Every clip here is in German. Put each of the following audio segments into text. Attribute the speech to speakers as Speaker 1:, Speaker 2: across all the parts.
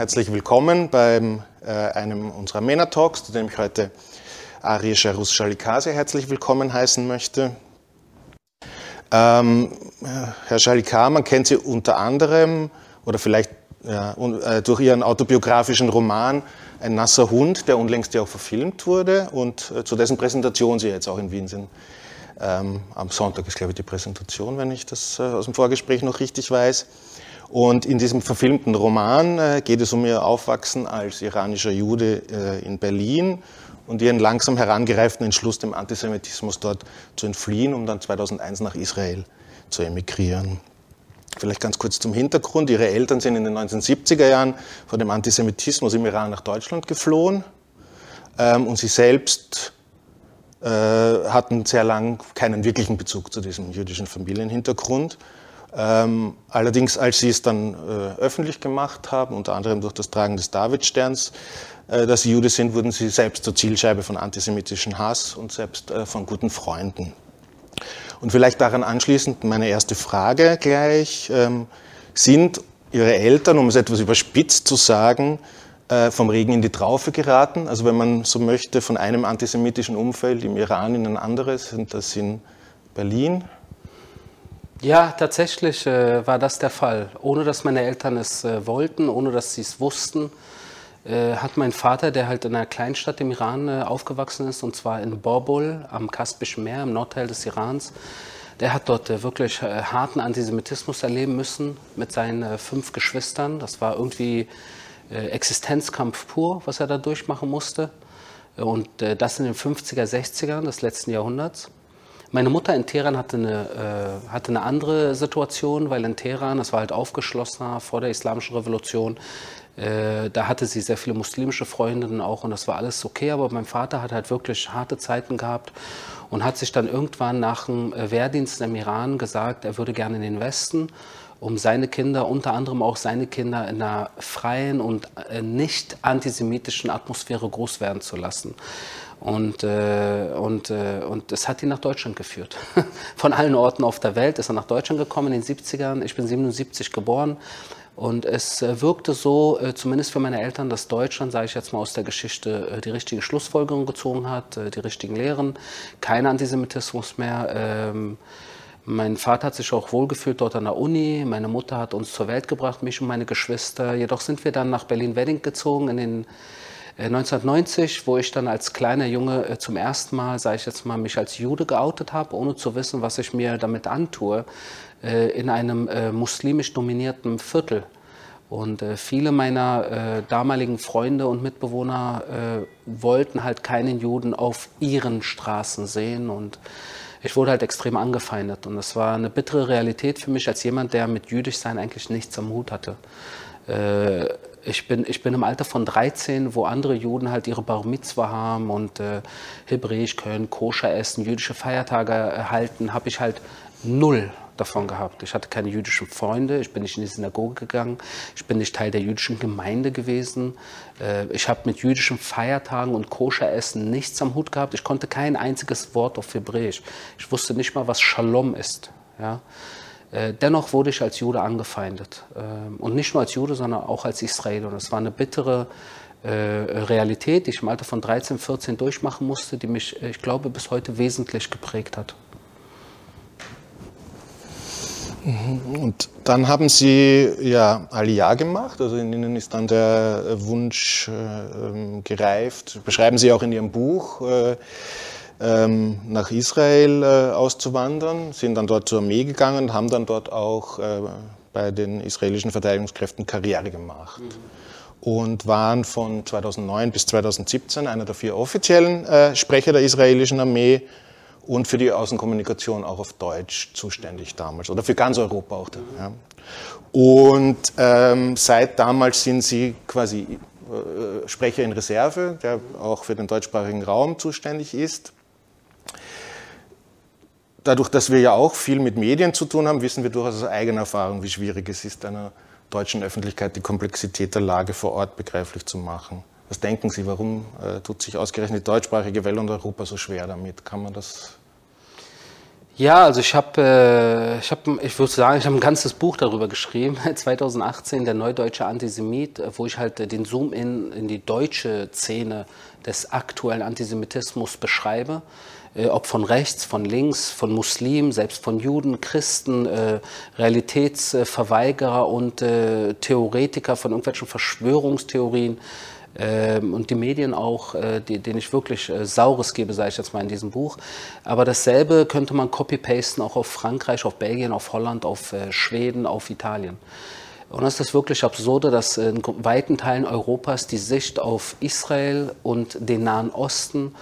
Speaker 1: herzlich willkommen bei äh, einem unserer MENA-Talks, zu dem ich heute Ari Sharus Shalikase herzlich willkommen heißen möchte. Ähm, Herr Shalikar, man kennt Sie unter anderem oder vielleicht ja, äh, durch Ihren autobiografischen Roman Ein nasser Hund, der unlängst ja auch verfilmt wurde und äh, zu dessen Präsentation Sie jetzt auch in Wien sind. Ähm, am Sonntag ist, glaube ich, die Präsentation, wenn ich das äh, aus dem Vorgespräch noch richtig weiß. Und in diesem verfilmten Roman äh, geht es um ihr Aufwachsen als iranischer Jude äh, in Berlin und ihren langsam herangereiften Entschluss, dem Antisemitismus dort zu entfliehen, um dann 2001 nach Israel zu emigrieren. Vielleicht ganz kurz zum Hintergrund. Ihre Eltern sind in den 1970er Jahren vor dem Antisemitismus im Iran nach Deutschland geflohen ähm, und sie selbst äh, hatten sehr lang keinen wirklichen Bezug zu diesem jüdischen Familienhintergrund. Ähm, allerdings, als sie es dann äh, öffentlich gemacht haben, unter anderem durch das Tragen des Davidsterns, äh, dass sie Jude sind, wurden sie selbst zur Zielscheibe von antisemitischen Hass und selbst äh, von guten Freunden. Und vielleicht daran anschließend meine erste Frage gleich. Ähm, sind Ihre Eltern, um es etwas überspitzt zu sagen, äh, vom Regen in die Traufe geraten? Also wenn man so möchte, von einem antisemitischen Umfeld im Iran in ein anderes, sind das in Berlin?
Speaker 2: Ja, tatsächlich äh, war das der Fall. Ohne dass meine Eltern es äh, wollten, ohne dass sie es wussten, äh, hat mein Vater, der halt in einer Kleinstadt im Iran äh, aufgewachsen ist, und zwar in Borbul am Kaspischen Meer, im Nordteil des Irans, der hat dort äh, wirklich harten Antisemitismus erleben müssen mit seinen fünf Geschwistern. Das war irgendwie Existenzkampf pur, was er da durchmachen musste. Und das in den 50er, 60ern des letzten Jahrhunderts. Meine Mutter in Teheran hatte eine, äh, hatte eine andere Situation, weil in Teheran, das war halt aufgeschlossener vor der Islamischen Revolution, äh, da hatte sie sehr viele muslimische Freundinnen auch und das war alles okay, aber mein Vater hat halt wirklich harte Zeiten gehabt und hat sich dann irgendwann nach dem äh, Wehrdienst im Iran gesagt, er würde gerne in den Westen um seine Kinder, unter anderem auch seine Kinder, in einer freien und äh, nicht antisemitischen Atmosphäre groß werden zu lassen. Und, äh, und, äh, und es hat ihn nach Deutschland geführt. Von allen Orten auf der Welt ist er nach Deutschland gekommen in den 70ern. Ich bin 77 geboren. Und es äh, wirkte so, äh, zumindest für meine Eltern, dass Deutschland, sage ich jetzt mal aus der Geschichte, äh, die richtige Schlussfolgerung gezogen hat, die richtigen Lehren, kein Antisemitismus mehr. Ähm, mein Vater hat sich auch wohlgefühlt dort an der Uni. Meine Mutter hat uns zur Welt gebracht, mich und meine Geschwister. Jedoch sind wir dann nach Berlin-Wedding gezogen in den 1990, wo ich dann als kleiner Junge zum ersten Mal, sage ich jetzt mal, mich als Jude geoutet habe, ohne zu wissen, was ich mir damit antue, äh, in einem äh, muslimisch dominierten Viertel. Und äh, viele meiner damaligen Freunde und Mitbewohner wollten halt keinen Juden auf ihren Straßen sehen. Und ich wurde halt extrem angefeindet. Und das war eine bittere Realität für mich als jemand, der mit Jüdischsein eigentlich nichts am Hut hatte. Ich bin, ich bin im Alter von 13, wo andere Juden halt ihre Bar Mitzwa haben und äh, Hebräisch können, Koscher essen, jüdische Feiertage erhalten, habe ich halt null davon gehabt. Ich hatte keine jüdischen Freunde, ich bin nicht in die Synagoge gegangen, ich bin nicht Teil der jüdischen Gemeinde gewesen. Äh, ich habe mit jüdischen Feiertagen und Koscher-Essen nichts am Hut gehabt. Ich konnte kein einziges Wort auf Hebräisch. Ich wusste nicht mal, was Shalom ist. Ja? Äh, dennoch wurde ich als Jude angefeindet. Ähm, und nicht nur als Jude, sondern auch als Israel. Und es war eine bittere äh, Realität, die ich im Alter von 13, 14 durchmachen musste, die mich, ich glaube, bis heute wesentlich geprägt hat.
Speaker 1: Mhm. Und dann haben Sie ja Aliyah gemacht, also in Ihnen ist dann der Wunsch äh, ähm, gereift, beschreiben Sie auch in Ihrem Buch, äh, ähm, nach Israel äh, auszuwandern, sind dann dort zur Armee gegangen und haben dann dort auch äh, bei den israelischen Verteidigungskräften Karriere gemacht. Mhm. Und waren von 2009 bis 2017 einer der vier offiziellen äh, Sprecher der israelischen Armee und für die Außenkommunikation auch auf Deutsch zuständig damals oder für ganz Europa auch. Ja. Und ähm, seit damals sind Sie quasi äh, Sprecher in Reserve, der auch für den deutschsprachigen Raum zuständig ist. Dadurch, dass wir ja auch viel mit Medien zu tun haben, wissen wir durchaus aus eigener Erfahrung, wie schwierig es ist, einer deutschen Öffentlichkeit die Komplexität der Lage vor Ort begreiflich zu machen. Was denken Sie, warum äh, tut sich ausgerechnet die deutschsprachige Welt und Europa so schwer damit? Kann man das
Speaker 2: Ja, also ich habe, äh, ich, hab, ich würde sagen, ich habe ein ganzes Buch darüber geschrieben, 2018, der Neudeutsche Antisemit, äh, wo ich halt äh, den Zoom in, in die deutsche Szene des aktuellen Antisemitismus beschreibe. Äh, ob von rechts, von links, von Muslimen, selbst von Juden, Christen, äh, Realitätsverweigerer und äh, Theoretiker von irgendwelchen Verschwörungstheorien ähm, und die Medien auch, äh, denen ich wirklich äh, Saures gebe, sage ich jetzt mal in diesem Buch. Aber dasselbe könnte man copy-pasten auch auf Frankreich, auf Belgien, auf Holland, auf äh, Schweden, auf Italien. Und das ist wirklich absurde, dass in weiten Teilen Europas die Sicht auf Israel und den Nahen Osten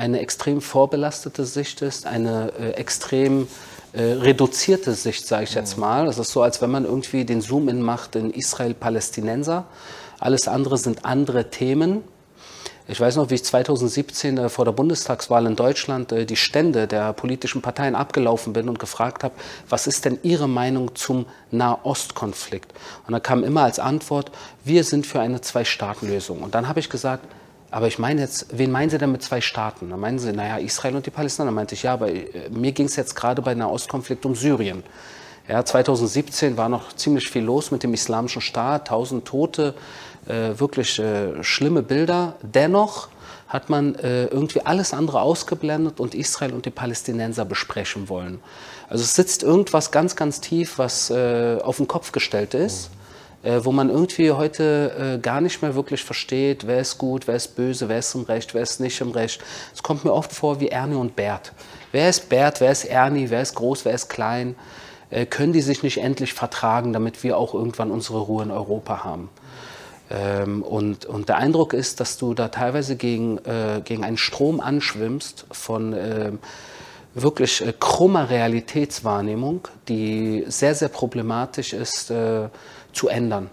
Speaker 2: eine extrem vorbelastete Sicht ist, eine äh, extrem äh, reduzierte Sicht, sage ich jetzt mal. Es ist so, als wenn man irgendwie den Zoom-In macht in Israel-Palästinenser. Alles andere sind andere Themen. Ich weiß noch, wie ich 2017 äh, vor der Bundestagswahl in Deutschland äh, die Stände der politischen Parteien abgelaufen bin und gefragt habe, was ist denn Ihre Meinung zum Nahostkonflikt? Und da kam immer als Antwort, wir sind für eine Zwei-Staaten-Lösung. Und dann habe ich gesagt, aber ich meine jetzt, wen meinen Sie denn mit zwei Staaten? Dann meinen Sie, naja, Israel und die Palästinenser. Dann meinte ich, ja, aber äh, mir ging es jetzt gerade bei Nahostkonflikt um Syrien. Ja, 2017 war noch ziemlich viel los mit dem Islamischen Staat, tausend Tote, äh, wirklich äh, schlimme Bilder. Dennoch hat man äh, irgendwie alles andere ausgeblendet und Israel und die Palästinenser besprechen wollen. Also es sitzt irgendwas ganz, ganz tief, was äh, auf den Kopf gestellt ist. Mhm äh, wo man irgendwie heute äh, gar nicht mehr wirklich versteht, wer ist gut, wer ist böse, wer ist im Recht, wer ist nicht im Recht. Es kommt mir oft vor wie Ernie und Bert. Wer ist Bert, wer ist Ernie, wer ist groß, wer ist klein? Äh, können die sich nicht endlich vertragen, damit wir auch irgendwann unsere Ruhe in Europa haben? Ähm, und, und der Eindruck ist, dass du da teilweise gegen, äh, gegen einen Strom anschwimmst von äh, wirklich äh, krummer Realitätswahrnehmung, die sehr, sehr problematisch ist äh, zu ändern.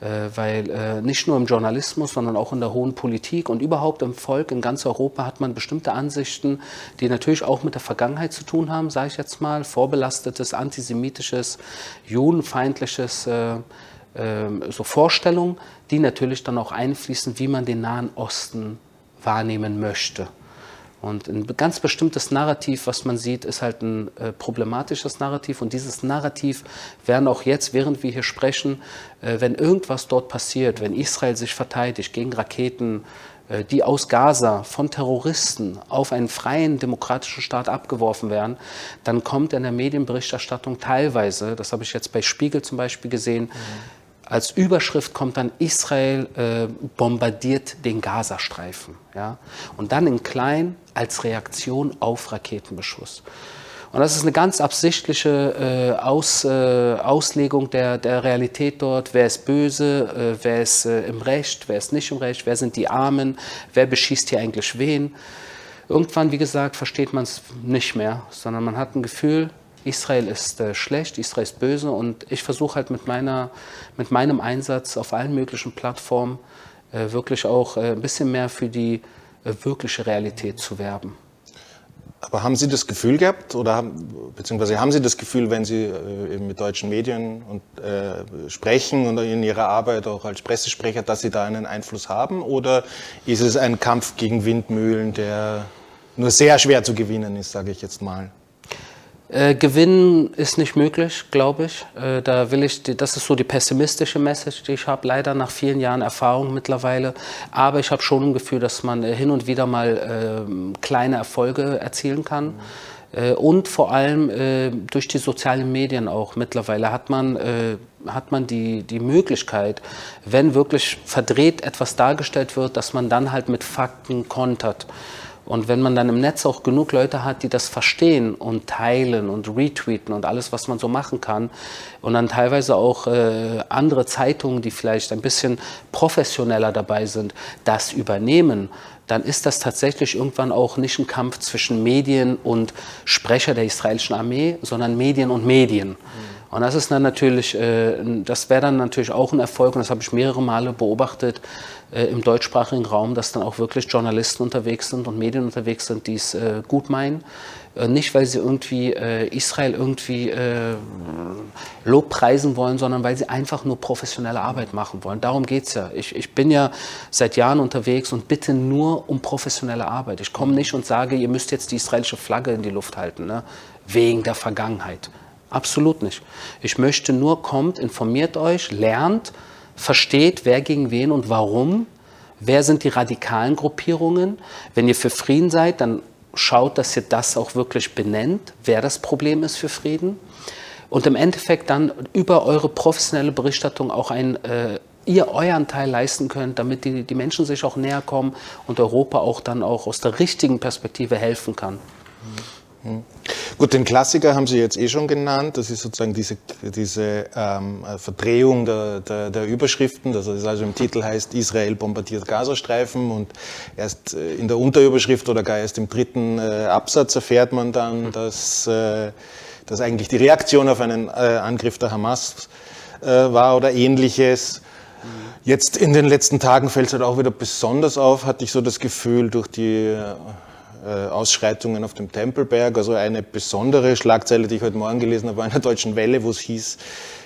Speaker 2: Äh, weil äh, nicht nur im Journalismus, sondern auch in der hohen Politik und überhaupt im Volk in ganz Europa hat man bestimmte Ansichten, die natürlich auch mit der Vergangenheit zu tun haben, sage ich jetzt mal, vorbelastetes, antisemitisches, judenfeindliches äh, ähm, so Vorstellungen, die natürlich dann auch einfließen, wie man den Nahen Osten wahrnehmen möchte. Und ein ganz bestimmtes Narrativ, was man sieht, ist halt ein äh, problematisches Narrativ. Und dieses Narrativ werden auch jetzt, während wir hier sprechen, äh, wenn irgendwas dort passiert, wenn Israel sich verteidigt gegen Raketen, äh, die aus Gaza von Terroristen auf einen freien demokratischen Staat abgeworfen werden, dann kommt in der Medienberichterstattung teilweise, das habe ich jetzt bei Spiegel zum Beispiel gesehen, mhm als Überschrift kommt dann Israel äh, bombardiert den Gazastreifen. Ja? Und dann in klein als Reaktion auf Raketenbeschuss. Und das ist eine ganz absichtliche äh, Aus, äh, Auslegung der, der Realität dort. Wer ist böse, äh, wer ist äh, im Recht, wer ist nicht im Recht, wer sind die Armen, wer beschießt hier eigentlich wen. Irgendwann, wie gesagt, versteht man es nicht mehr, sondern man hat ein Gefühl, Israel ist äh, schlecht, Israel ist böse und ich versuche halt mit, meiner, mit meinem Einsatz auf allen möglichen Plattformen äh, wirklich auch äh, ein bisschen mehr für die äh, wirkliche Realität zu werben.
Speaker 1: Aber haben Sie das Gefühl gehabt oder haben, beziehungsweise haben Sie das Gefühl, wenn Sie äh, eben mit deutschen Medien und, äh, sprechen und in Ihrer Arbeit auch als Pressesprecher, dass Sie da einen Einfluss haben? Oder ist es ein Kampf gegen Windmühlen, der nur sehr schwer zu gewinnen ist, sage ich jetzt mal?
Speaker 2: Äh, gewinnen ist nicht möglich, glaube ich. Äh, da will ich, das ist so die pessimistische Message, die ich habe, leider nach vielen Jahren Erfahrung mittlerweile. Aber ich habe schon ein Gefühl, dass man äh, hin und wieder mal äh, kleine Erfolge erzielen kann. Mhm. Und vor allem äh, durch die sozialen Medien auch mittlerweile hat man, hat man die, die Möglichkeit, wenn wirklich verdreht etwas dargestellt wird, dass man dann halt mit Fakten kontert. Und wenn man dann im Netz auch genug Leute hat, die das verstehen und teilen und retweeten und alles, was man so machen kann, und dann teilweise auch äh, andere Zeitungen, die vielleicht ein bisschen professioneller dabei sind, das übernehmen, dann ist das tatsächlich irgendwann auch nicht ein Kampf zwischen Medien und Sprecher der israelischen Armee, sondern Medien und Medien. Mhm. Und das ist dann natürlich, äh, das wäre dann natürlich auch ein Erfolg und das habe ich mehrere Male beobachtet äh, im deutschsprachigen Raum, dass dann auch wirklich Journalisten unterwegs sind und Medien unterwegs sind, die es äh, gut meinen. Nicht, weil sie irgendwie Israel irgendwie äh, Lobpreisen wollen, sondern weil sie einfach nur professionelle Arbeit machen wollen. Darum geht es ja. Ich, ich bin ja seit Jahren unterwegs und bitte nur um professionelle Arbeit. Ich komme nicht und sage, ihr müsst jetzt die israelische Flagge in die Luft halten, ne? wegen der Vergangenheit. Absolut nicht. Ich möchte nur, kommt, informiert euch, lernt, versteht, wer gegen wen und warum. Wer sind die radikalen Gruppierungen? Wenn ihr für Frieden seid, dann schaut, dass ihr das auch wirklich benennt, wer das Problem ist für Frieden. Und im Endeffekt dann über eure professionelle Berichterstattung auch ein, äh, ihr euren Teil leisten könnt, damit die, die Menschen sich auch näher kommen und Europa auch dann auch aus der richtigen Perspektive helfen kann.
Speaker 1: Mhm. Gut, den Klassiker haben Sie jetzt eh schon genannt. Das ist sozusagen diese, diese ähm, Verdrehung der, der, der, Überschriften. Das ist also im Titel heißt Israel bombardiert Gazastreifen und erst äh, in der Unterüberschrift oder gar erst im dritten äh, Absatz erfährt man dann, dass, äh, dass eigentlich die Reaktion auf einen äh, Angriff der Hamas äh, war oder ähnliches. Jetzt in den letzten Tagen fällt es halt auch wieder besonders auf, hatte ich so das Gefühl, durch die äh, Ausschreitungen auf dem Tempelberg. Also eine besondere Schlagzeile, die ich heute Morgen gelesen habe, war in der Deutschen Welle, wo es hieß,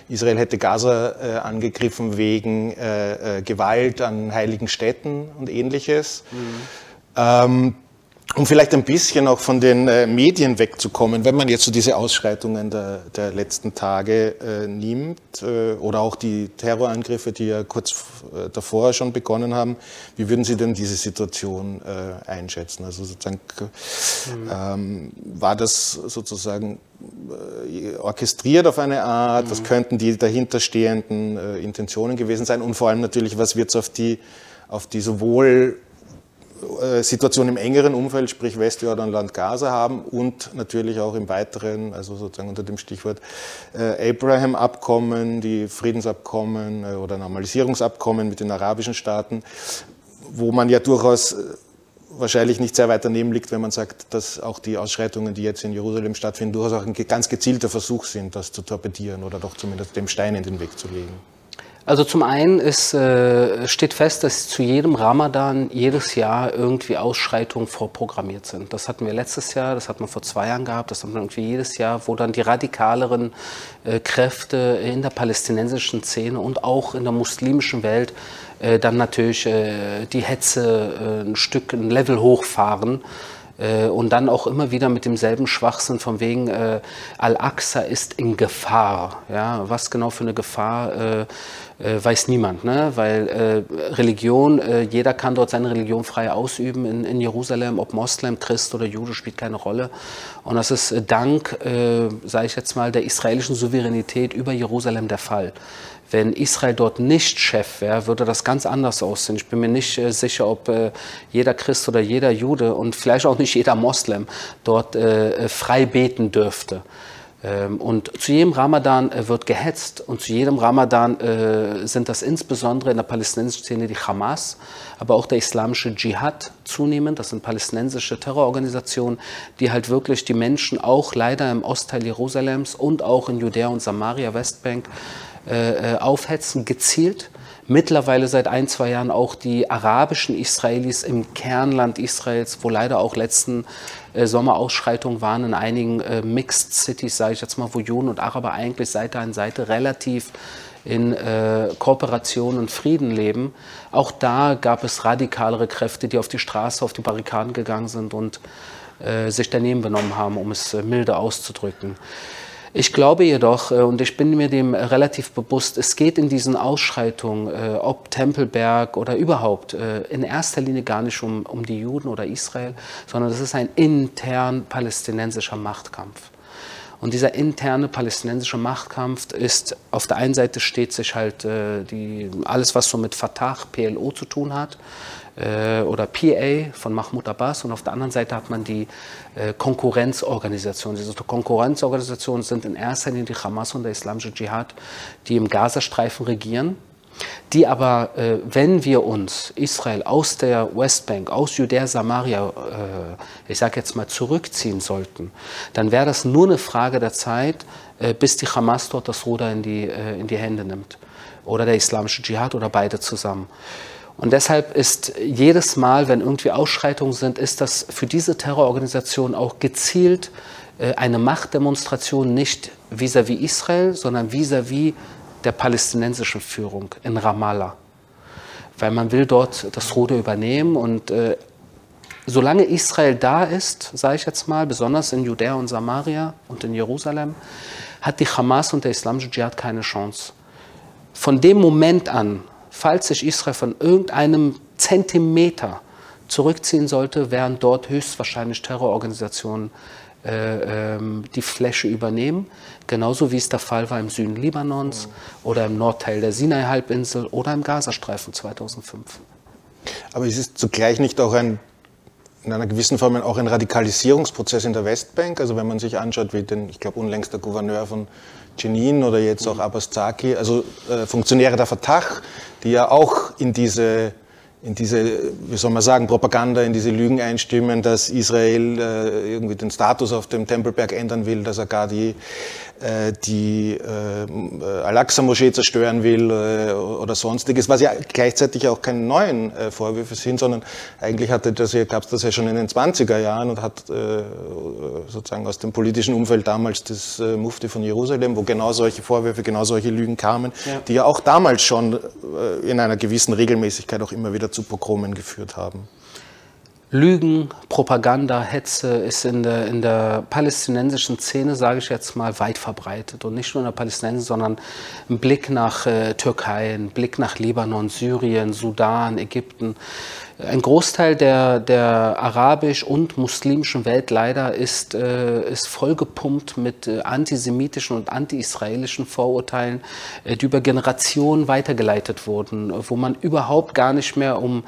Speaker 1: Israel hätte Gaza äh, angegriffen wegen äh, äh, Gewalt an heiligen Städten und ähnliches. Mhm. Ähm, um vielleicht ein bisschen auch von den äh, Medien wegzukommen, wenn man jetzt so diese Ausschreitungen der, der letzten Tage äh, nimmt äh, oder auch die Terrorangriffe, die ja kurz äh, davor schon begonnen haben, wie würden Sie denn diese Situation äh, einschätzen? Also sozusagen mhm. ähm, war das sozusagen orchestriert auf eine Art? Mhm. Was könnten die dahinterstehenden Intentionen gewesen sein? Und vor allem natürlich, was wird es auf die auf die sowohl Situation im engeren Umfeld, sprich Westjordanland, Gaza haben und natürlich auch im weiteren, also sozusagen unter dem Stichwort äh, Abraham-Abkommen, die Friedensabkommen äh, oder Normalisierungsabkommen mit den arabischen Staaten, wo man ja durchaus wahrscheinlich nicht sehr weit daneben liegt, wenn man sagt, dass auch die Ausschreitungen, die jetzt in Jerusalem stattfinden, durchaus auch ein ganz gezielter Versuch sind, das zu torpedieren oder doch zumindest dem Stein in den Weg zu legen.
Speaker 2: Also zum einen ist, äh, steht fest, dass zu jedem Ramadan jedes Jahr irgendwie Ausschreitungen vorprogrammiert sind. Das hatten wir letztes Jahr, das hatten wir vor zwei Jahren gehabt, das haben wir irgendwie jedes Jahr, wo dann die radikaleren äh, Kräfte in der palästinensischen Szene und auch in der muslimischen Welt äh, dann natürlich äh, die Hetze äh, ein Stück, ein Level hochfahren äh, und dann auch immer wieder mit demselben Schwachsinn von wegen äh, Al-Aqsa ist in Gefahr. Ja, was genau für eine Gefahr äh, äh, weiß niemand, ne? weil äh, Religion, jeder kann dort seine Religion frei ausüben in, in, Jerusalem, ob Moslem, Christ oder Jude spielt keine Rolle. Und das ist dank, sage ich jetzt mal, der israelischen Souveränität über Jerusalem der Fall. Wenn Israel dort nicht Chef wäre, würde das ganz anders aussehen. Ich bin mir nicht äh, sicher, ob äh, jeder Christ oder jeder Jude und vielleicht auch nicht jeder Moslem dort äh, frei beten dürfte. Ähm, und zu jedem Ramadan wird gehetzt und zu jedem Ramadan sind das insbesondere in der palästinensischen Szene die Hamas, aber auch der islamische Dschihad zunehmend. Das sind palästinensische Terrororganisationen, die halt wirklich die Menschen auch leider im Ostteil Jerusalems und auch in Judäa und Samaria, Westbank, äh, aufhetzen, gezielt mittlerweile seit ein, zwei Jahren auch die arabischen Israelis im Kernland Israels, wo leider auch letzten äh, Sommerausschreitungen waren in einigen äh, Mixed Cities, sage ich jetzt mal, wo Juden und Araber eigentlich Seite an Seite relativ in äh, Kooperation und Frieden leben. Auch da gab es radikalere Kräfte, die auf die Straße, auf die Barrikaden gegangen sind und äh, sich daneben benommen haben, um es äh, milde auszudrücken. Ich glaube jedoch, äh, und ich bin mir dem relativ bewusst, es geht in diesen Ausschreitungen, äh, ob Tempelberg oder überhaupt, äh, in erster Linie gar nicht um, um die Juden oder Israel, sondern es ist ein intern palästinensischer Machtkampf. Und dieser interne palästinensische Machtkampf ist, auf der einen Seite steht sich halt die, alles, was so mit Fatah, PLO zu tun hat, äh, oder PA von Mahmoud Abbas und auf der anderen Seite hat man die äh, Konkurrenzorganisationen. Diese Konkurrenzorganisationen sind in erster Linie die Hamas und der Islamische Dschihad, die im Gazastreifen regieren die aber, äh, wenn wir uns Israel aus der Westbank, aus Judäa, Samaria, äh, ich sage jetzt mal, zurückziehen sollten, dann wäre das nur eine Frage der Zeit, äh, bis die Hamas dort das Ruder in die, äh, in die Hände nimmt. Oder der islamische Dschihad oder beide zusammen. Und deshalb ist jedes Mal, wenn irgendwie Ausschreitungen sind, ist das für diese Terrororganisation auch gezielt äh, eine Machtdemonstration nicht vis-à-vis -vis Israel, sondern vis-à-vis -vis der palästinensischen Führung in Ramallah. Weil man will dort das Ruder übernehmen und äh, solange Israel da ist, sage ich jetzt mal, besonders in Judäa und Samaria und in Jerusalem, hat die Hamas und der islamische Dschihad keine Chance. Von dem Moment an, falls sich Israel von irgendeinem Zentimeter zurückziehen sollte, wären dort höchstwahrscheinlich Terrororganisationen äh, ähm, die Fläche übernehmen, genauso wie es der Fall war im Süden Libanons mhm. oder im Nordteil der Sinai-Halbinsel oder im Gazastreifen 2005.
Speaker 1: Aber ist es zugleich nicht auch ein in einer gewissen Form auch ein Radikalisierungsprozess in der Westbank. Also wenn man sich anschaut, wie den, ich glaube, unlängst der Gouverneur von Jenin oder jetzt auch Abbas Zaki, also äh, Funktionäre der Fatah, die ja auch in diese in diese, wie soll man sagen, Propaganda, in diese Lügen einstimmen, dass Israel äh, irgendwie den Status auf dem Tempelberg ändern will, dass er gar die die äh, Al-Aqsa-Moschee zerstören will äh, oder sonstiges, was ja gleichzeitig auch keine neuen äh, Vorwürfe sind, sondern eigentlich hatte das ja, gab es das ja schon in den 20er Jahren und hat äh, sozusagen aus dem politischen Umfeld damals das äh, Mufti von Jerusalem, wo genau solche Vorwürfe, genau solche Lügen kamen, ja. die ja auch damals schon äh, in einer gewissen Regelmäßigkeit auch immer wieder zu Pogromen geführt haben.
Speaker 2: Lügen, Propaganda, Hetze ist in der, in der palästinensischen Szene, sage ich jetzt mal, weit verbreitet. Und nicht nur in der palästinensischen, sondern ein Blick nach äh, Türkei, ein Blick nach Libanon, Syrien, Sudan, Ägypten. Ein Großteil der, der arabisch- und muslimischen Welt leider ist, äh, ist vollgepumpt mit äh, antisemitischen und anti-israelischen Vorurteilen, äh, die über Generationen weitergeleitet wurden, wo man überhaupt gar nicht mehr, um,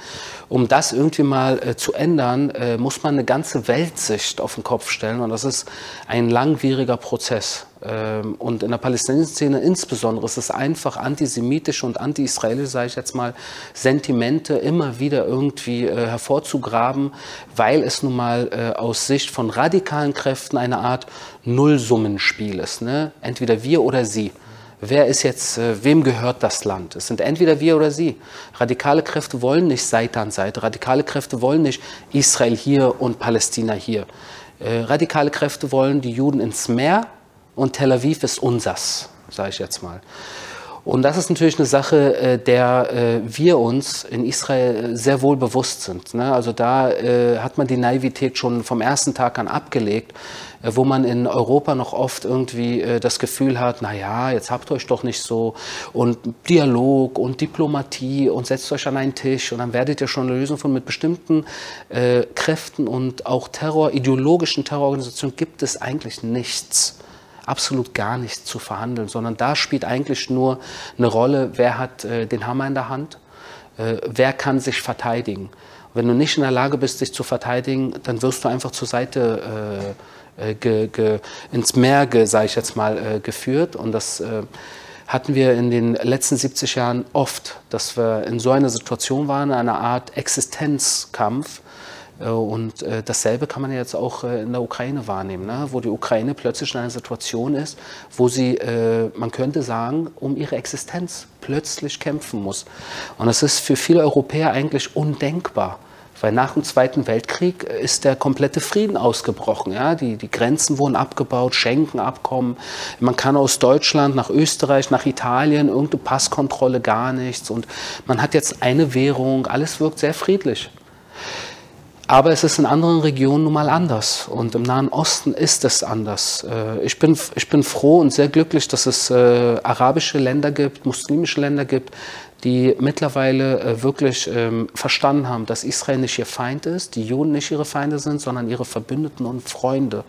Speaker 2: um das irgendwie mal äh, zu ändern, äh, muss man eine ganze Weltsicht auf den Kopf stellen. Und das ist ein langwieriger Prozess. Ähm, und in der palästinensischen Szene insbesondere ist es einfach antisemitische und anti-israelische, sage ich jetzt mal, Sentimente immer wieder irgendwie äh, hervorzugraben, weil es nun mal äh, aus Sicht von radikalen Kräften eine Art Nullsummenspiel ist. Ne? Entweder wir oder sie. Wer ist jetzt, äh, wem gehört das Land? Es sind entweder wir oder sie. Radikale Kräfte wollen nicht Seite an Seite. Radikale Kräfte wollen nicht Israel hier und Palästina hier. Äh, radikale Kräfte wollen die Juden ins Meer und Tel Aviv ist unsers, sage ich jetzt mal. Und das ist natürlich eine Sache, äh, der äh, wir uns in Israel sehr wohl bewusst sind. Ne? Also da äh, hat man die Naivität schon vom ersten Tag an abgelegt, wo man in Europa noch oft irgendwie das Gefühl hat, na ja, jetzt habt euch doch nicht so und Dialog und Diplomatie und setzt euch an einen Tisch und dann werdet ihr schon eine Lösung von mit bestimmten Kräften und auch Terror, ideologischen Terrororganisationen gibt es eigentlich nichts absolut gar nichts zu verhandeln, sondern da spielt eigentlich nur eine Rolle, wer hat äh, den Hammer in der Hand, äh, wer kann sich verteidigen. Wenn du nicht in der Lage bist, dich zu verteidigen, dann wirst du einfach zur Seite äh, äh ge, ge, ins Meer, sage ich jetzt mal, äh, geführt. Und das äh, hatten wir in den letzten 70 Jahren oft, dass wir in so einer Situation waren, einer Art Existenzkampf und äh, dasselbe kann man jetzt auch äh, in der Ukraine wahrnehmen, ne? wo die Ukraine plötzlich in einer Situation ist, wo sie, man könnte sagen, um ihre Existenz plötzlich kämpfen muss. Und das ist für viele Europäer eigentlich undenkbar. Weil nach dem Zweiten Weltkrieg ist der komplette Frieden ausgebrochen. Ja? Die, die Grenzen wurden abgebaut, Schenkenabkommen. Man kann aus Deutschland nach Österreich, nach Italien, irgendeine Passkontrolle, gar nichts. Und man hat jetzt eine Währung, alles wirkt sehr friedlich. Aber es ist in anderen Regionen nun mal anders. Und im Nahen Osten ist es anders. Äh, ich bin, ich bin froh und sehr glücklich, dass es äh, arabische Länder gibt, muslimische Länder gibt, die mittlerweile äh, wirklich ähm, verstanden haben, dass Israel nicht ihr Feind ist, die Juden nicht ihre Feinde sind, sondern ihre Verbündeten und Freunde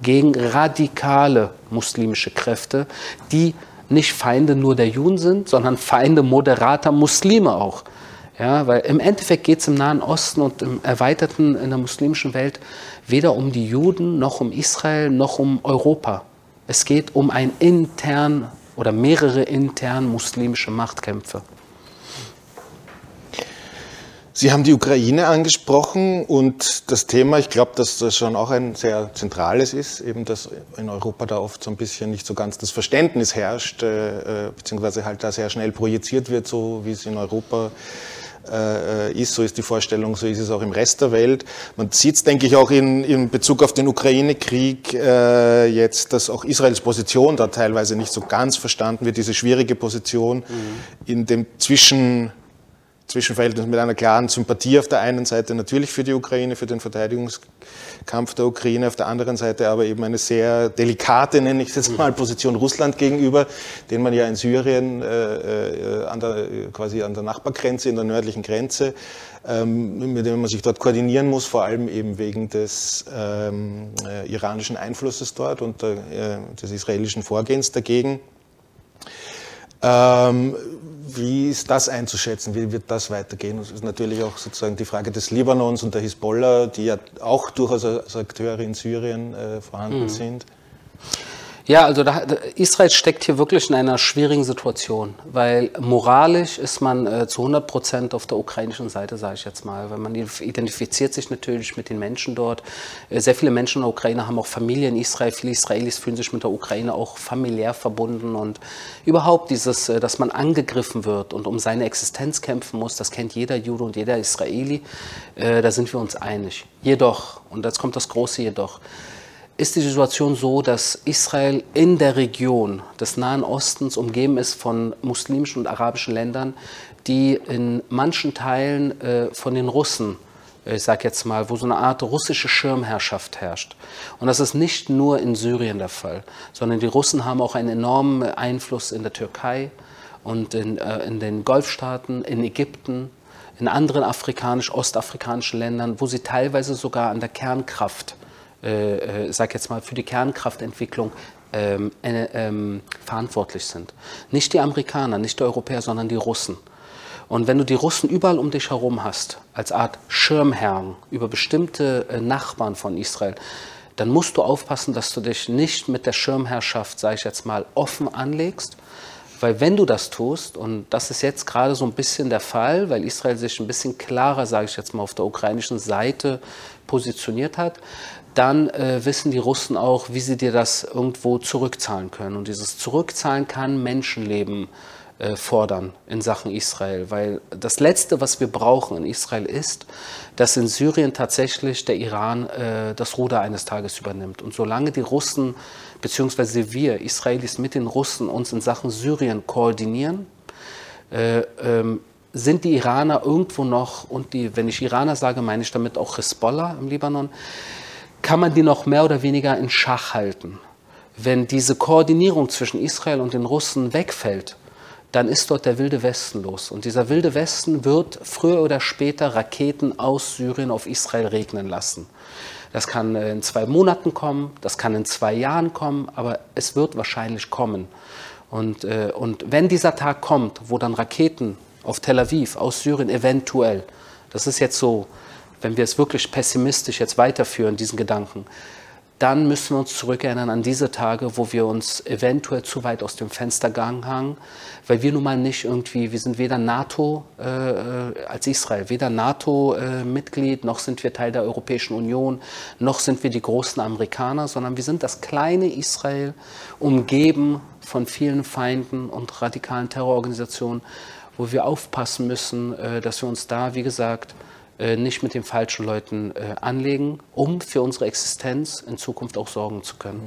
Speaker 2: gegen radikale muslimische Kräfte, die nicht Feinde nur der Juden sind, sondern Feinde moderater Muslime auch. Ja, weil im Endeffekt geht es im Nahen Osten und im Erweiterten in der muslimischen Welt weder um die Juden noch um Israel noch um Europa. Es geht um ein intern oder mehrere intern muslimische Machtkämpfe.
Speaker 1: Sie haben die Ukraine angesprochen und das Thema, ich glaube, dass das schon auch ein sehr zentrales ist, eben dass in Europa da oft so ein bisschen nicht so ganz das Verständnis herrscht, äh, äh beziehungsweise halt da sehr schnell projiziert wird, so wie es in Europa äh, ist, so ist die Vorstellung, so ist es auch im Rest der Welt. Man sieht es, denke ich, auch in, in Bezug auf den Ukraine-Krieg äh, jetzt, dass auch Israels Position da teilweise nicht so ganz verstanden wird, diese schwierige Position mhm. in dem Zwischen Zwischenverhältnis mit einer klaren Sympathie auf der einen Seite natürlich für die Ukraine, für den Verteidigungskampf der Ukraine, auf der anderen Seite aber eben eine sehr delikate, nenne ich es jetzt mal, Position Russland gegenüber, den man ja in Syrien äh, äh an der, quasi an der Nachbargrenze, in der nördlichen Grenze, ähm, mit dem man sich dort koordinieren muss, vor allem eben wegen des ähm, äh, iranischen Einflusses dort und äh, des israelischen Vorgehens dagegen. Ähm, wie ist das einzuschätzen? Wie wird das weitergehen? Das ist natürlich auch sozusagen die Frage des Libanons und der Hisbollah, die ja auch durchaus als Akteure in Syrien äh, vorhanden mhm. sind.
Speaker 2: Ja, also da, Israel steckt hier wirklich in einer schwierigen Situation, weil moralisch ist man äh, zu 100 Prozent auf der ukrainischen Seite, sage ich jetzt mal, weil man identifiziert sich natürlich mit den Menschen dort. Äh, sehr viele Menschen in der Ukraine haben auch Familie in Israel. Viele Israelis fühlen sich mit der Ukraine auch familiär verbunden und überhaupt dieses, äh, dass man angegriffen wird und um seine Existenz kämpfen muss, das kennt jeder Jude und jeder Israeli. Äh, da sind wir uns einig. Jedoch, und jetzt kommt das große Jedoch, ist die Situation so, dass Israel in der Region des Nahen Ostens umgeben ist von muslimischen und arabischen Ländern, die in manchen Teilen äh, von den Russen, äh, ich sage jetzt mal, wo so eine Art russische Schirmherrschaft herrscht. Und das ist nicht nur in Syrien der Fall, sondern die Russen haben auch einen enormen Einfluss in der Türkei und in, äh, in den Golfstaaten, in Ägypten, in anderen afrikanisch-ostafrikanischen Ländern, wo sie teilweise sogar an der Kernkraft äh, äh, sag jetzt mal, für die Kernkraftentwicklung ähm, äh, ähm, verantwortlich sind. Nicht die Amerikaner, nicht die Europäer, sondern die Russen. Und wenn du die Russen überall um dich herum hast, als Art Schirmherren über bestimmte äh, Nachbarn von Israel, dann musst du aufpassen, dass du dich nicht mit der Schirmherrschaft, sage ich jetzt mal, offen anlegst. Weil wenn du das tust, und das ist jetzt gerade so ein bisschen der Fall, weil Israel sich ein bisschen klarer, sage ich jetzt mal, auf der ukrainischen Seite positioniert hat, dann äh, wissen die Russen auch, wie sie dir das irgendwo zurückzahlen können. Und dieses Zurückzahlen kann Menschenleben äh, fordern in Sachen Israel. Weil das Letzte, was wir brauchen in Israel ist, dass in Syrien tatsächlich der Iran äh, das Ruder eines Tages übernimmt. Und solange die Russen, beziehungsweise wir Israelis mit den Russen uns in Sachen Syrien koordinieren, äh, ähm, sind die Iraner irgendwo noch, und die, wenn ich Iraner sage, meine ich damit auch Hezbollah im Libanon, kann man die noch mehr oder weniger in Schach halten. Wenn diese Koordinierung zwischen Israel und den Russen wegfällt, dann ist dort der wilde Westen los. Und dieser wilde Westen wird früher oder später Raketen aus Syrien auf Israel regnen lassen. Das kann in zwei Monaten kommen, das kann in zwei Jahren kommen, aber es wird wahrscheinlich kommen. Und, äh, und wenn dieser Tag kommt, wo dann Raketen auf Tel Aviv aus Syrien eventuell, das ist jetzt so wenn wir es wirklich pessimistisch jetzt weiterführen, diesen Gedanken, dann müssen wir uns zurückerinnern an diese Tage, wo wir uns eventuell zu weit aus dem Fenster gegangen haben, weil wir nun mal nicht irgendwie, wir sind weder NATO äh, äh als Israel, weder NATO-Mitglied, äh, noch sind wir Teil der Europäischen Union, noch sind wir die großen Amerikaner, sondern wir sind das kleine Israel, umgeben von vielen Feinden und radikalen Terrororganisationen, wo wir aufpassen müssen, äh, dass wir uns da, wie gesagt, nicht mit den falschen Leuten äh, anlegen, um für unsere Existenz in Zukunft auch sorgen zu können.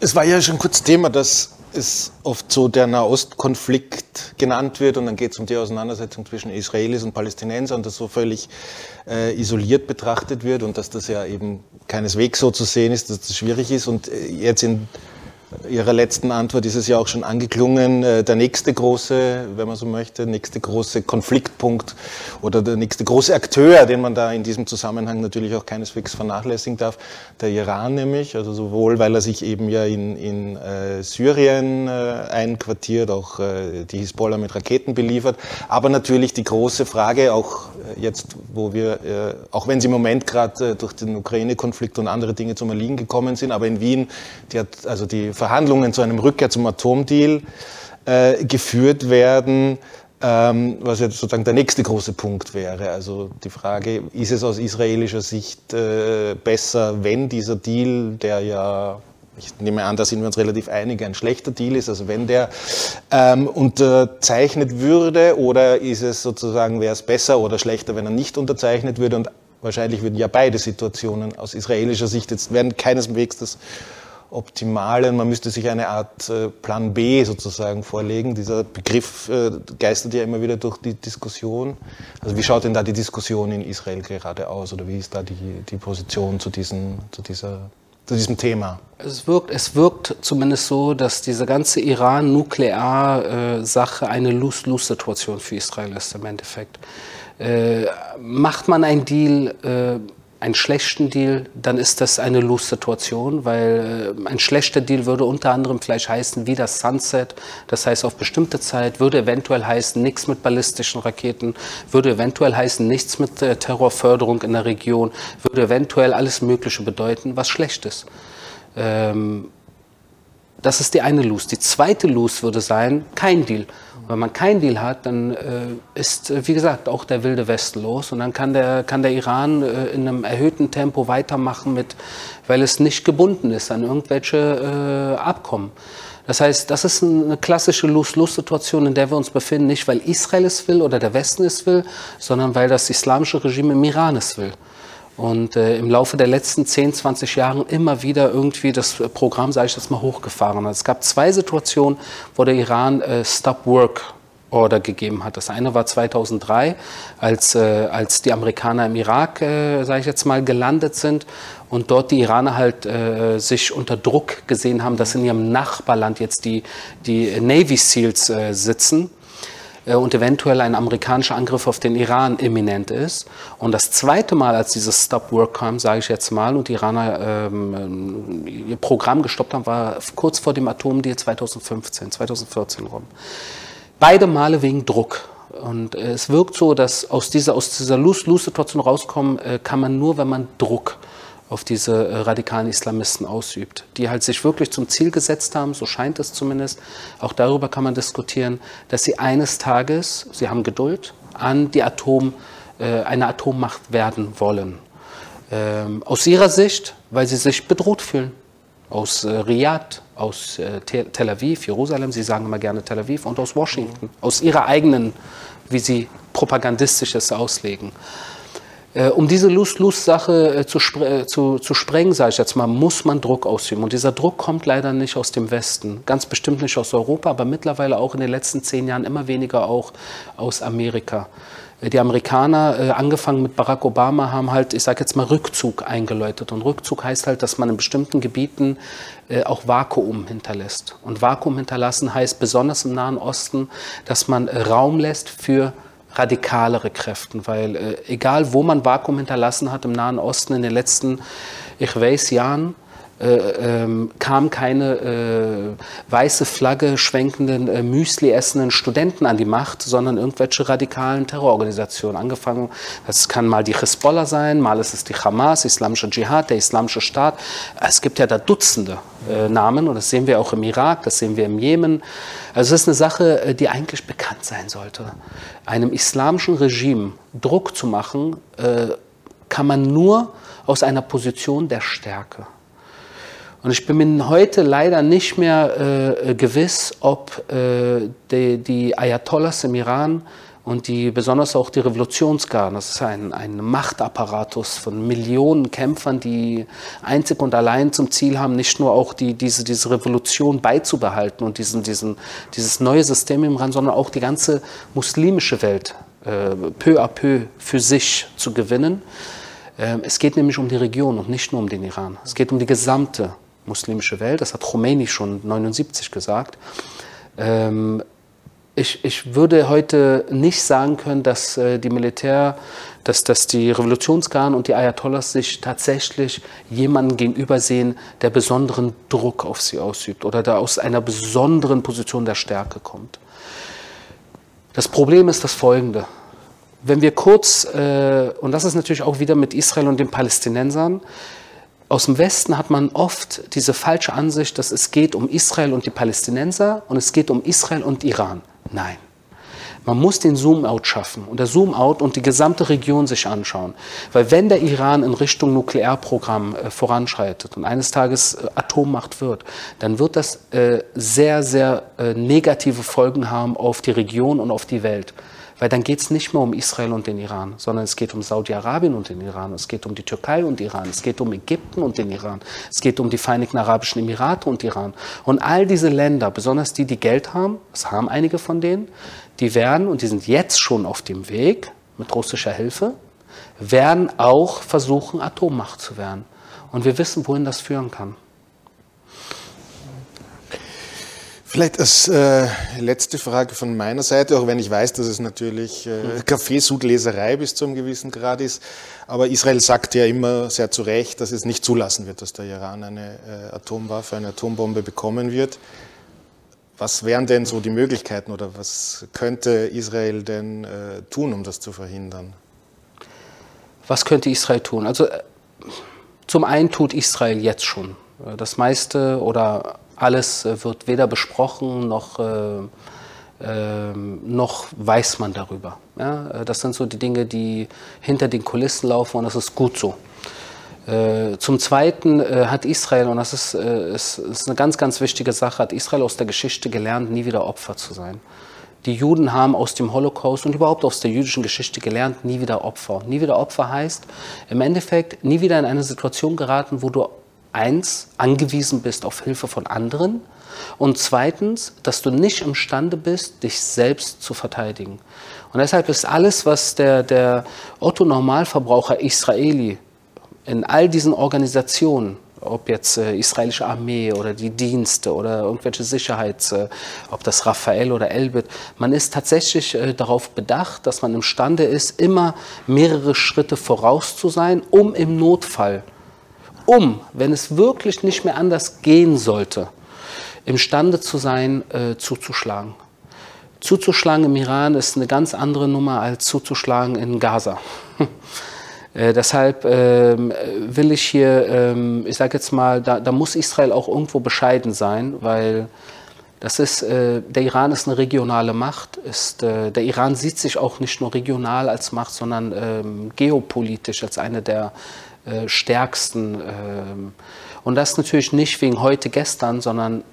Speaker 1: Es war ja schon kurz Thema, dass es oft so der Nahostkonflikt genannt wird und dann geht es um die Auseinandersetzung zwischen Israelis und Palästinensern und das so völlig äh, isoliert betrachtet wird und dass das ja eben keineswegs so zu sehen ist, dass das schwierig ist und äh, jetzt in Ihrer letzten Antwort ist es ja auch schon angeklungen, äh, der nächste große, wenn man so möchte, nächste große Konfliktpunkt oder der nächste große Akteur, den man da in diesem Zusammenhang natürlich auch keineswegs vernachlässigen darf, der Iran nämlich, also sowohl weil er sich eben ja in, in äh, Syrien äh, einquartiert, auch äh, die Hisbollah mit Raketen beliefert, aber natürlich die große Frage, auch äh, jetzt, wo wir, äh, auch wenn sie im Moment gerade durch den Ukraine-Konflikt und andere Dinge zum Erliegen gekommen sind, aber in Wien, die hat, also die Verhandlungen zu einem Rückkehr zum Atomdeal äh, geführt werden. Ähm, was jetzt sozusagen der nächste große Punkt wäre. Also die Frage, ist es aus israelischer Sicht äh, besser, wenn dieser Deal, der ja ich nehme an, da sind wir uns relativ einig, ein schlechter Deal ist, also wenn der ähm, unterzeichnet würde oder ist es sozusagen, wäre es besser oder schlechter, wenn er nicht unterzeichnet würde und wahrscheinlich würden ja beide Situationen aus israelischer Sicht jetzt werden keineswegs das Optimale. Man müsste sich eine Art äh, Plan B sozusagen vorlegen. Dieser Begriff äh, geistert ja immer wieder durch die Diskussion. Also wie schaut denn da die Diskussion in Israel gerade aus oder wie ist da die, die Position zu, diesen, zu dieser zu diesem Thema?
Speaker 2: Es wirkt, es wirkt zumindest so, dass diese ganze Iran-Nuklear-Sache eine Lose-Lose-Situation für Israel ist im Endeffekt. Äh, macht man einen Deal, äh, einen schlechten Deal, dann ist das eine Lose-Situation, weil äh, ein schlechter Deal würde unter anderem vielleicht heißen, wie das Sunset, das heißt auf bestimmte Zeit, würde eventuell heißen, nichts mit ballistischen Raketen, würde eventuell heißen, nichts mit äh, Terrorförderung in der Region, würde eventuell alles Mögliche bedeuten, was schlecht ist. Ähm, das ist die eine Lose. Die zweite Lose würde sein, kein Deal. Wenn man keinen Deal hat, dann äh, ist, äh, wie gesagt, auch der wilde Westen los. Und dann kann der, kann der Iran äh, in einem erhöhten Tempo weitermachen, mit, weil es nicht gebunden ist an irgendwelche äh, Abkommen. Das heißt, das ist eine klassische Lose-Lose-Situation, in der wir uns befinden, nicht weil Israel es will oder der Westen es will, sondern weil das islamische Regime im Iran es will und äh, im Laufe der letzten 10, 20 Jahre immer wieder irgendwie das Programm, sage ich das mal, hochgefahren hat. Es gab zwei Situationen, wo der Iran äh, Stop Work Order gegeben hat. Das eine war 2003, als, äh, als die Amerikaner im Irak, äh, sage ich jetzt mal, gelandet sind und dort die Iraner halt äh, sich unter Druck gesehen haben, dass in ihrem Nachbarland jetzt die, die Navy Seals äh, sitzen und eventuell ein amerikanischer Angriff auf den Iran imminent ist. Und das zweite Mal, als dieses Stop Work kam, sage ich jetzt mal, und die Iraner ähm, ihr Programm gestoppt haben, war kurz vor dem Atomdeal 2015, 2014 rum. Beide Male wegen Druck. Und äh, es wirkt so, dass aus dieser, aus dieser Lose-Lose-Situation rauskommen äh, kann man nur, wenn man Druck auf diese äh, radikalen Islamisten ausübt, die halt sich wirklich zum Ziel gesetzt haben, so scheint es zumindest, auch darüber kann man diskutieren, dass sie eines Tages, sie haben Geduld, an die Atom, äh, eine Atommacht werden wollen. Ähm, aus ihrer Sicht, weil sie sich bedroht fühlen. Aus äh, Riyadh, aus äh, Tel Aviv, Jerusalem, sie sagen immer gerne Tel Aviv, und aus Washington, aus ihrer eigenen, wie sie propagandistisch es auslegen. Äh, um diese Lose-Lose-Sache äh, zu, äh, zu, zu sprengen, sage ich jetzt mal, muss man Druck ausüben. Und dieser Druck kommt leider nicht aus dem Westen, ganz bestimmt nicht aus Europa, aber mittlerweile auch in den letzten zehn Jahren immer weniger auch aus Amerika. Die Amerikaner, angefangen mit Barack Obama, haben halt, ich sage jetzt mal, Rückzug eingeläutet. Und Rückzug heißt halt, dass man in bestimmten Gebieten auch Vakuum hinterlässt. Und Vakuum hinterlassen heißt besonders im Nahen Osten, dass man Raum lässt für radikalere Kräften, weil äh, egal wo man Vakuum hinterlassen hat im Nahen Osten in den letzten, ich weiß, Jahren, äh, ähm, kam keine äh, weiße Flagge schwenkenden, äh, Müsli essenden Studenten an die Macht, sondern irgendwelche radikalen Terrororganisationen. Angefangen, das kann mal die Hisbollah sein, mal ist es die Hamas, Islamische Dschihad, der Islamische Staat. Es gibt ja da Dutzende äh, Namen und das sehen wir auch im Irak, das sehen wir im Jemen. Also es ist eine Sache, äh, die eigentlich bekannt sein sollte. Einem islamischen Regime Druck zu machen, äh, kann man nur aus einer Position der Stärke. Und ich bin mir heute leider nicht mehr äh, gewiss, ob äh, die, die, Ayatollahs im Iran und die, besonders auch die Revolutionsgarden, das ist ein, ein Machtapparatus von Millionen Kämpfern, die einzig und allein zum Ziel haben, nicht nur auch die, diese, diese Revolution beizubehalten und diesen, diesen, dieses neue System im Iran, sondern auch die ganze muslimische Welt äh, peu à peu für sich zu gewinnen. Ähm, es geht nämlich um die Region und nicht nur um den Iran. Es geht um die gesamte muslimische Welt. Das hat Khomeini schon 79 gesagt. Ähm, ich, ich, würde heute nicht sagen können, dass äh, die Militär, dass, dass die Revolutionsgarden und die Ayatollahs sich tatsächlich jemanden gegenübersehen, der besonderen Druck auf sie ausübt oder da aus einer besonderen Position der Stärke kommt. Das Problem ist das folgende. Wenn wir kurz, äh, und das ist natürlich auch wieder mit Israel und den Palästinensern, aus dem Westen hat man oft diese falsche Ansicht, dass es geht um Israel und die Palästinenser und es geht um Israel und Iran. Nein. Man muss den Zoom-out schaffen und der Zoom-out und die gesamte Region sich anschauen. Weil wenn der Iran in Richtung Nuklearprogramm äh, voranschreitet und eines Tages äh, Atommacht wird, dann wird das äh, sehr, sehr äh, negative Folgen haben auf die Region und auf die Welt. Weil dann geht es nicht mehr um Israel und den Iran, sondern es geht um Saudi-Arabien und den Iran, es geht um die Türkei und Iran, es geht um Ägypten und den Iran, es geht um die Vereinigten Arabischen Emirate und Iran. Und all diese Länder, besonders die, die Geld haben, das haben einige von denen, die werden, und die sind jetzt schon auf dem Weg mit russischer Hilfe, werden auch versuchen, Atommacht zu werden. Und wir wissen, wohin das führen kann.
Speaker 1: Vielleicht als äh, letzte Frage von meiner Seite, auch wenn ich weiß, dass es natürlich äh, mhm. Kaffeesudleserei bis zu einem gewissen Grad ist. Aber Israel sagt ja immer sehr zu Recht, dass es nicht zulassen wird, dass der Iran eine äh, Atomwaffe, eine Atombombe bekommen wird. Was wären denn so die Möglichkeiten oder was könnte Israel denn äh, tun, um das zu verhindern?
Speaker 2: Was könnte Israel tun? Also äh, zum einen tut Israel jetzt schon. Äh, das meiste oder alles äh, wird weder besprochen noch, äh, äh, noch weiß man darüber. Ja? Äh, das sind so die Dinge, die hinter den Kulissen laufen und das ist gut so. Zum Zweiten hat Israel, und das ist, ist, ist eine ganz, ganz wichtige Sache, hat Israel aus der Geschichte gelernt, nie wieder Opfer zu sein. Die Juden haben aus dem Holocaust und überhaupt aus der jüdischen Geschichte gelernt, nie wieder Opfer. Nie wieder Opfer heißt im Endeffekt nie wieder in eine Situation geraten, wo du eins, angewiesen bist auf Hilfe von anderen und zweitens, dass du nicht imstande bist, dich selbst zu verteidigen. Und deshalb ist alles, was der, der Otto-Normalverbraucher Israeli in all diesen Organisationen, ob jetzt äh, israelische Armee oder die Dienste oder irgendwelche Sicherheits, äh, ob das Raphael oder Elbit, man ist tatsächlich äh, darauf bedacht, dass man imstande ist, immer mehrere Schritte voraus zu sein, um im Notfall um, wenn es wirklich nicht mehr anders gehen sollte, imstande zu sein, äh, zuzuschlagen. Zuzuschlagen im Iran ist eine ganz andere Nummer als zuzuschlagen in Gaza. äh, deshalb äh, will ich hier, ähm, ich sage jetzt mal, da, da, muss Israel auch irgendwo bescheiden sein, weil das ist, äh, der Iran ist eine regionale Macht. Ist, äh, der Iran sieht sich auch nicht nur regional als Macht, sondern ähm, geopolitisch als eine der äh, stärksten. Ähm, und das natürlich nicht wegen heute, gestern, sondern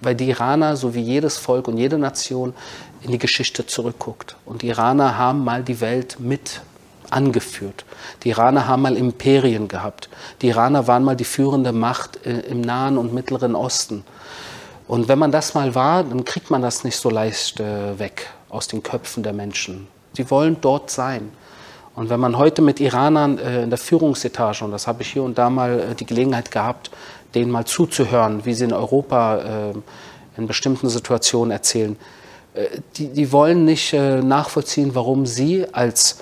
Speaker 2: weil die Iraner, so wie jedes Volk und jede Nation, in die Geschichte zurückguckt. Und die Iraner haben mal die Welt mit angeführt. Die Iraner haben mal Imperien gehabt. Die Iraner waren mal die führende Macht äh, im Nahen und Mittleren Osten. Und wenn man das mal war, dann kriegt man das nicht so leicht äh, weg aus den Köpfen der Menschen. Sie wollen dort sein. Und wenn man heute mit Iranern äh, in der Führungsetage, und das habe ich hier und da mal äh, die Gelegenheit gehabt, denen mal zuzuhören, wie sie in Europa äh, in bestimmten Situationen erzählen, äh, die, die wollen nicht nachvollziehen, warum sie als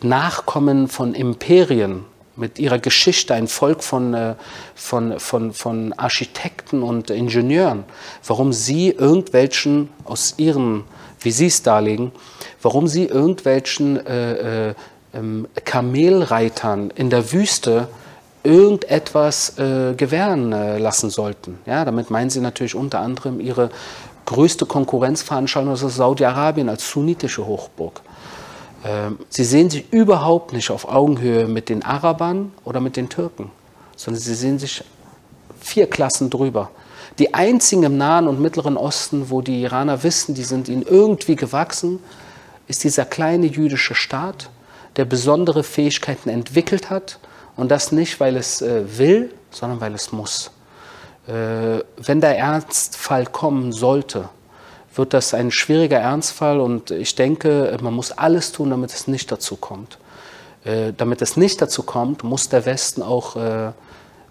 Speaker 2: Nachkommen von Imperien mit ihrer Geschichte, ein Volk von, von, von, von Architekten und Ingenieuren, warum sie irgendwelchen aus ihren, wie sie es darlegen, warum sie irgendwelchen äh, äh, ähm, Kamelreitern in der Wüste irgendetwas äh, gewähren äh, lassen sollten. Ja, damit meinen sie natürlich unter anderem ihre größte Konkurrenzveranstaltung, das ist Saudi-Arabien als sunnitische Hochburg. Ähm, sie sehen sich überhaupt nicht auf Augenhöhe mit den Arabern oder mit den Türken, sondern sie sehen sich vier Klassen drüber. Die einzigen im Nahen und Mittleren Osten, wo die Iraner wissen, die sind ihnen irgendwie gewachsen, ist dieser kleine jüdische Staat, der besondere Fähigkeiten entwickelt hat und das nicht, weil es äh, will, sondern weil es muss. Äh, wenn der Ernstfall kommen sollte, wird das ein schwieriger Ernstfall und ich denke, man muss alles tun, damit es nicht dazu kommt. Äh, damit es nicht dazu kommt, muss der Westen auch,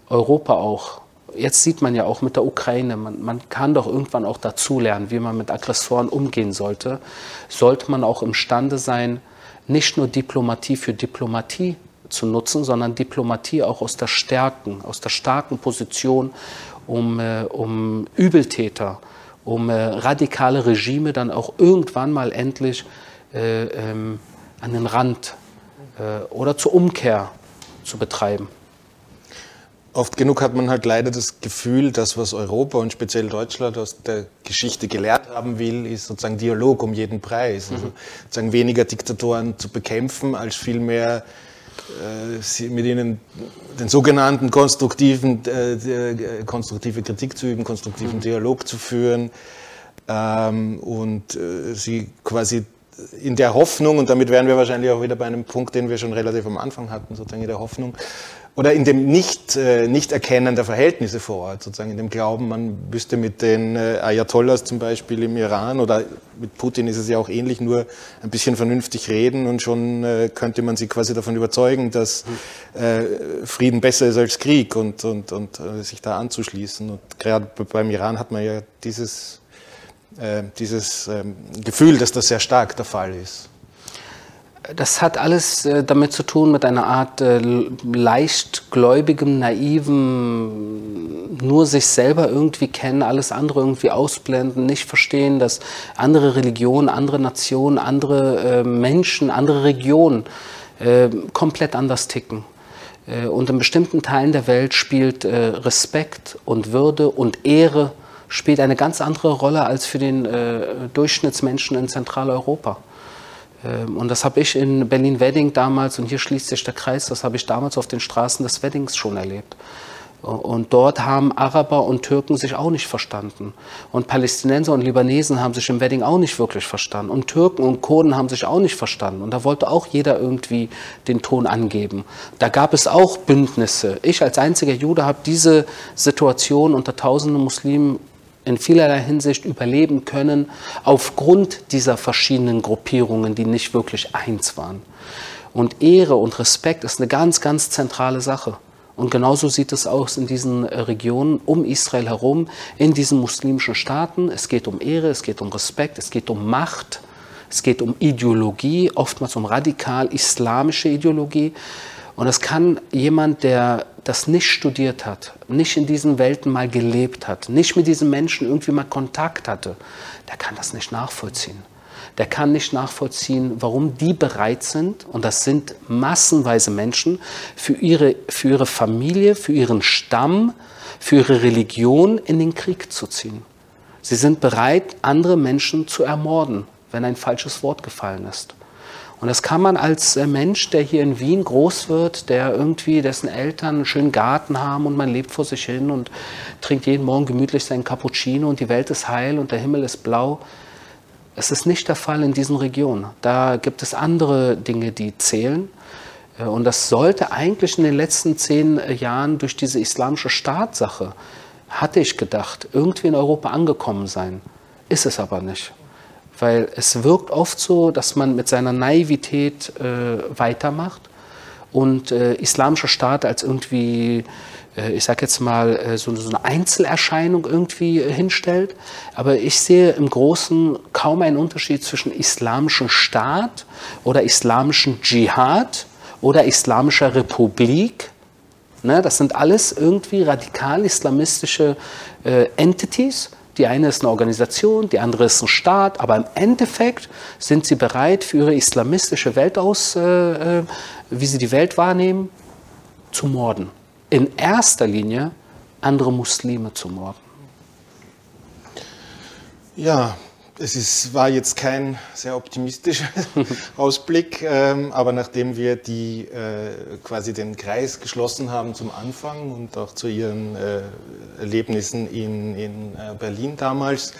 Speaker 2: Europa auch, jetzt sieht man ja auch mit der Ukraine, man, man kann doch irgendwann auch dazulernen, wie man mit Aggressoren umgehen sollte, sollte man auch imstande sein, nicht nur Diplomatie für Diplomatie zu nutzen, sondern Diplomatie auch aus der Stärken, aus der starken Position, um, äh, um Übeltäter, um äh, radikale Regime dann auch irgendwann mal endlich äh, ähm, an den Rand äh, oder zur Umkehr zu betreiben.
Speaker 1: Oft genug hat man halt leider das Gefühl, dass was Europa und speziell Deutschland aus der Geschichte gelernt haben will, ist sozusagen Dialog um jeden Preis. Also sozusagen weniger Diktatoren zu bekämpfen, als vielmehr äh, mit ihnen den sogenannten konstruktiven, äh, äh, konstruktive Kritik zu üben, konstruktiven mhm. Dialog zu führen ähm, und äh, sie quasi in der Hoffnung, und damit wären wir wahrscheinlich auch wieder bei einem Punkt, den wir schon relativ am Anfang hatten, sozusagen in der Hoffnung, oder in dem nicht, äh, nicht Erkennen der Verhältnisse vor Ort, sozusagen in dem Glauben, man wüsste mit den äh, Ayatollahs zum Beispiel im Iran oder mit Putin ist es ja auch ähnlich, nur ein bisschen vernünftig reden und schon äh, könnte man sie quasi davon überzeugen, dass äh, Frieden besser ist als Krieg und, und, und äh, sich da anzuschließen. Und gerade beim Iran hat man ja dieses, äh, dieses ähm, Gefühl, dass das sehr stark der Fall ist.
Speaker 2: Das hat alles äh, damit zu tun mit einer Art äh, leichtgläubigem, naiven, nur sich selber irgendwie kennen, alles andere irgendwie ausblenden, nicht verstehen, dass andere Religionen, andere Nationen, andere äh, Menschen, andere Regionen komplett anders ticken. Und in bestimmten Teilen der Welt spielt Respekt und Würde und Ehre spielt eine ganz andere Rolle als für den Durchschnittsmenschen in Zentraleuropa. Ähm, und das habe ich in Berlin-Wedding damals, und hier schließt sich der Kreis, das habe ich damals auf den Straßen des Weddings schon erlebt. Und dort haben Araber und Türken sich auch nicht verstanden. Und Palästinenser und Libanesen haben sich im Wedding auch nicht wirklich verstanden. Und Türken und Kurden haben sich auch nicht verstanden. Und da wollte auch jeder irgendwie den Ton angeben. Da gab es auch Bündnisse. Ich als einziger Jude habe diese Situation unter tausenden Muslimen in vielerlei Hinsicht überleben können, aufgrund dieser verschiedenen Gruppierungen, die nicht wirklich eins waren. Und Ehre und Respekt ist eine ganz, ganz zentrale Sache. Und genauso sieht es aus in diesen äh, Regionen um Israel herum, in diesen muslimischen Staaten. Es geht um Ehre, es geht um Respekt, es geht um Macht, es geht um Ideologie, oftmals um radikal islamische Ideologie. Und das kann jemand, der das nicht studiert hat, nicht in diesen Welten mal gelebt hat, nicht mit diesen Menschen irgendwie mal Kontakt hatte, der kann das nicht nachvollziehen. Der kann nicht nachvollziehen, warum die bereit sind, und das sind massenweise Menschen, für ihre, für ihre Familie, für ihren Stamm, für ihre Religion in den Krieg zu ziehen. Sie sind bereit, andere Menschen zu ermorden, wenn ein falsches Wort gefallen ist. Und das kann man als äh, Mensch, der hier in Wien groß wird, der irgendwie, dessen Eltern einen schönen Garten haben und man lebt vor sich hin und trinkt jeden Morgen gemütlich seinen Cappuccino und die Welt ist heil und der Himmel ist blau. Es ist nicht der Fall in diesen Regionen. Da gibt es andere Dinge, die zählen. Äh, und das sollte eigentlich in den letzten zehn äh, Jahren durch diese islamische Staatssache, hatte ich gedacht, irgendwie in Europa angekommen sein. Ist es aber nicht weil es wirkt oft so, dass man mit seiner Naivität äh, weitermacht und äh, islamischer Staat als irgendwie, äh, ich sage jetzt mal, äh, so, so, eine Einzelerscheinung irgendwie äh, hinstellt. Aber ich sehe im Großen kaum einen Unterschied zwischen islamischem Staat oder islamischem Dschihad oder islamischer Republik. Ne, das sind alles irgendwie radikal islamistische äh, Entities die eine ist eine Organisation, die andere ist ein Staat, aber im Endeffekt sind sie bereit, für ihre islamistische Welt aus, äh, äh, wie sie die Welt wahrnehmen, zu morden. In erster Linie andere Muslime zu morden.
Speaker 1: Ja, es ist, war jetzt kein sehr optimistischer Ausblick, ähm, aber nachdem wir die, äh, quasi den Kreis geschlossen haben zum Anfang und auch zu Ihren äh, Erlebnissen in, in äh, Berlin damals,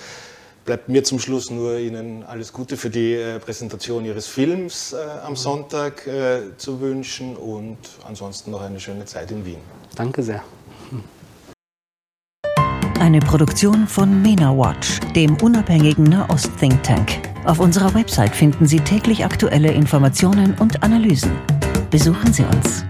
Speaker 1: bleibt mir zum Schluss nur Ihnen alles Gute für die äh, Präsentation Ihres Films äh, am mhm. Sonntag äh, zu wünschen und ansonsten noch eine schöne Zeit in Wien.
Speaker 2: Danke sehr.
Speaker 3: Eine Produktion von MENA Watch, dem unabhängigen Nahost-Think Tank. Auf unserer Website finden Sie täglich aktuelle Informationen und Analysen. Besuchen Sie uns.